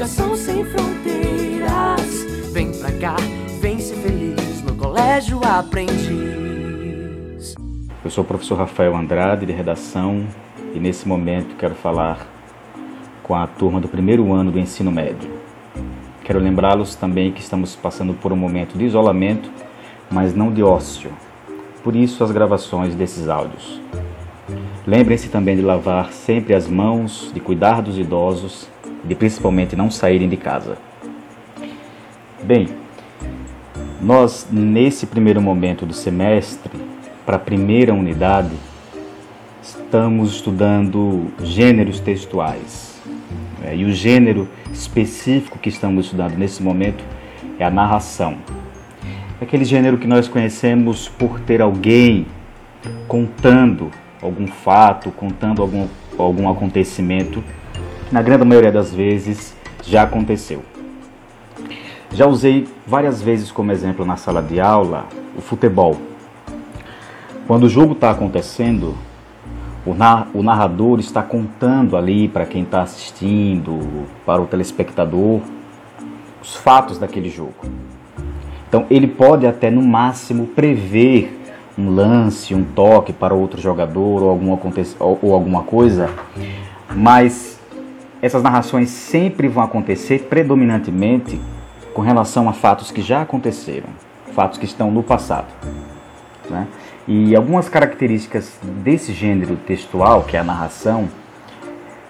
Educação sem fronteiras. Vem pra cá, vem ser feliz no Colégio Aprendiz. Eu sou o professor Rafael Andrade, de redação, e nesse momento quero falar com a turma do primeiro ano do ensino médio. Quero lembrá-los também que estamos passando por um momento de isolamento, mas não de ócio. Por isso, as gravações desses áudios. Lembrem-se também de lavar sempre as mãos, de cuidar dos idosos, de principalmente não saírem de casa. Bem, nós nesse primeiro momento do semestre, para a primeira unidade, estamos estudando gêneros textuais. É, e o gênero específico que estamos estudando nesse momento é a narração. Aquele gênero que nós conhecemos por ter alguém contando algum fato, contando algum, algum acontecimento, na grande maioria das vezes já aconteceu. Já usei várias vezes como exemplo na sala de aula o futebol. Quando o jogo está acontecendo, o, o narrador está contando ali para quem está assistindo, para o telespectador, os fatos daquele jogo. Então ele pode até no máximo prever um lance, um toque para outro jogador ou alguma, ou alguma coisa, mas essas narrações sempre vão acontecer predominantemente com relação a fatos que já aconteceram, fatos que estão no passado. Né? E algumas características desse gênero textual, que é a narração,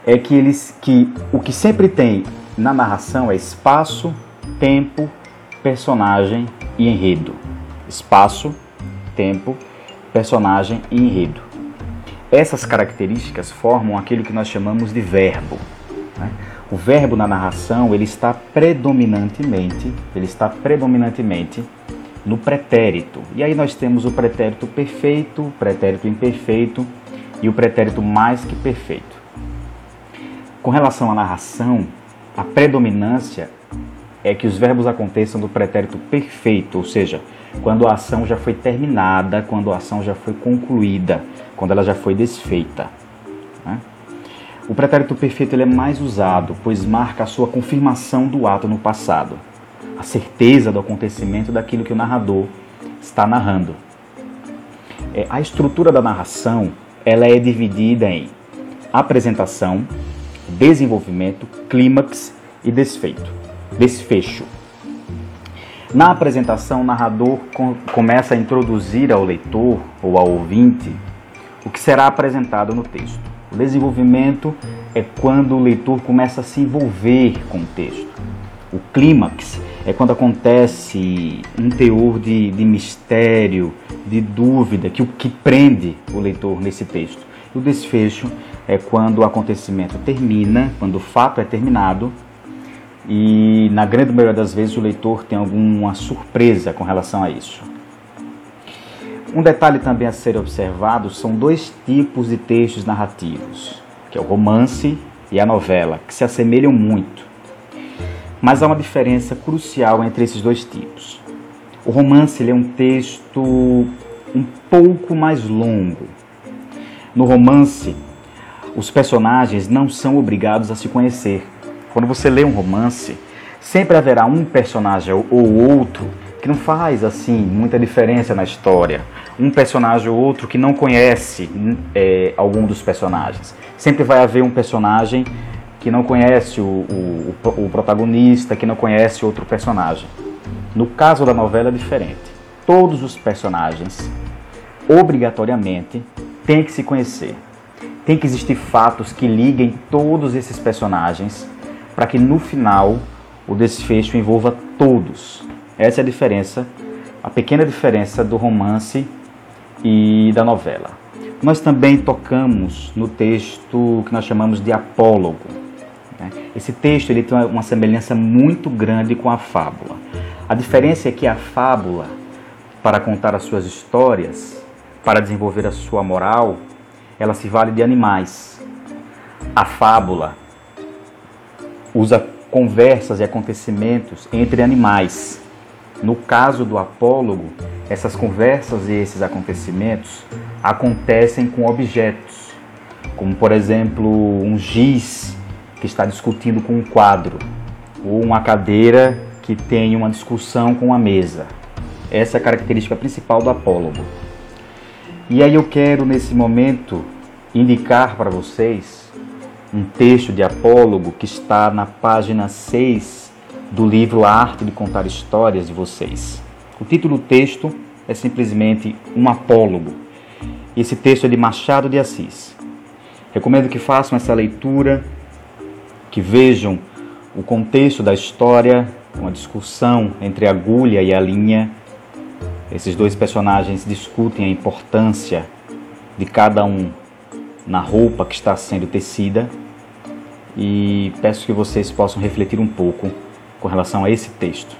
é que eles que o que sempre tem na narração é espaço, tempo, personagem e enredo. Espaço, tempo, personagem e enredo. Essas características formam aquilo que nós chamamos de verbo. Né? O verbo na narração ele está predominantemente, ele está predominantemente no pretérito. E aí nós temos o pretérito perfeito, o pretérito imperfeito e o pretérito mais que perfeito. Com relação à narração, a predominância é que os verbos aconteçam do pretérito perfeito, ou seja, quando a ação já foi terminada, quando a ação já foi concluída, quando ela já foi desfeita. Né? O pretérito perfeito ele é mais usado, pois marca a sua confirmação do ato no passado, a certeza do acontecimento daquilo que o narrador está narrando. É, a estrutura da narração ela é dividida em apresentação, desenvolvimento, clímax e desfeito desfecho. Na apresentação, o narrador começa a introduzir ao leitor ou ao ouvinte o que será apresentado no texto. O desenvolvimento é quando o leitor começa a se envolver com o texto. O clímax é quando acontece um teor de, de mistério, de dúvida, que que prende o leitor nesse texto. O desfecho é quando o acontecimento termina, quando o fato é terminado e na grande maioria das vezes o leitor tem alguma surpresa com relação a isso. Um detalhe também a ser observado são dois tipos de textos narrativos, que é o romance e a novela, que se assemelham muito. Mas há uma diferença crucial entre esses dois tipos. O romance é um texto um pouco mais longo. No romance, os personagens não são obrigados a se conhecer quando você lê um romance, sempre haverá um personagem ou outro que não faz assim muita diferença na história. Um personagem ou outro que não conhece é, algum dos personagens. Sempre vai haver um personagem que não conhece o, o, o protagonista, que não conhece outro personagem. No caso da novela é diferente. Todos os personagens, obrigatoriamente, têm que se conhecer. Tem que existir fatos que liguem todos esses personagens para que no final o desfecho envolva todos. Essa é a diferença, a pequena diferença do romance e da novela. Nós também tocamos no texto que nós chamamos de apólogo. Né? Esse texto ele tem uma semelhança muito grande com a fábula. A diferença é que a fábula, para contar as suas histórias, para desenvolver a sua moral, ela se vale de animais. A fábula usa conversas e acontecimentos entre animais. No caso do apólogo, essas conversas e esses acontecimentos acontecem com objetos, como por exemplo um giz que está discutindo com um quadro. ou uma cadeira que tem uma discussão com a mesa. Essa é a característica principal do apólogo. E aí eu quero nesse momento indicar para vocês um texto de apólogo que está na página 6 do livro A Arte de Contar Histórias de vocês. O título do texto é simplesmente Um Apólogo. Esse texto é de Machado de Assis. Recomendo que façam essa leitura, que vejam o contexto da história, uma discussão entre a agulha e a linha. Esses dois personagens discutem a importância de cada um na roupa que está sendo tecida e peço que vocês possam refletir um pouco com relação a esse texto.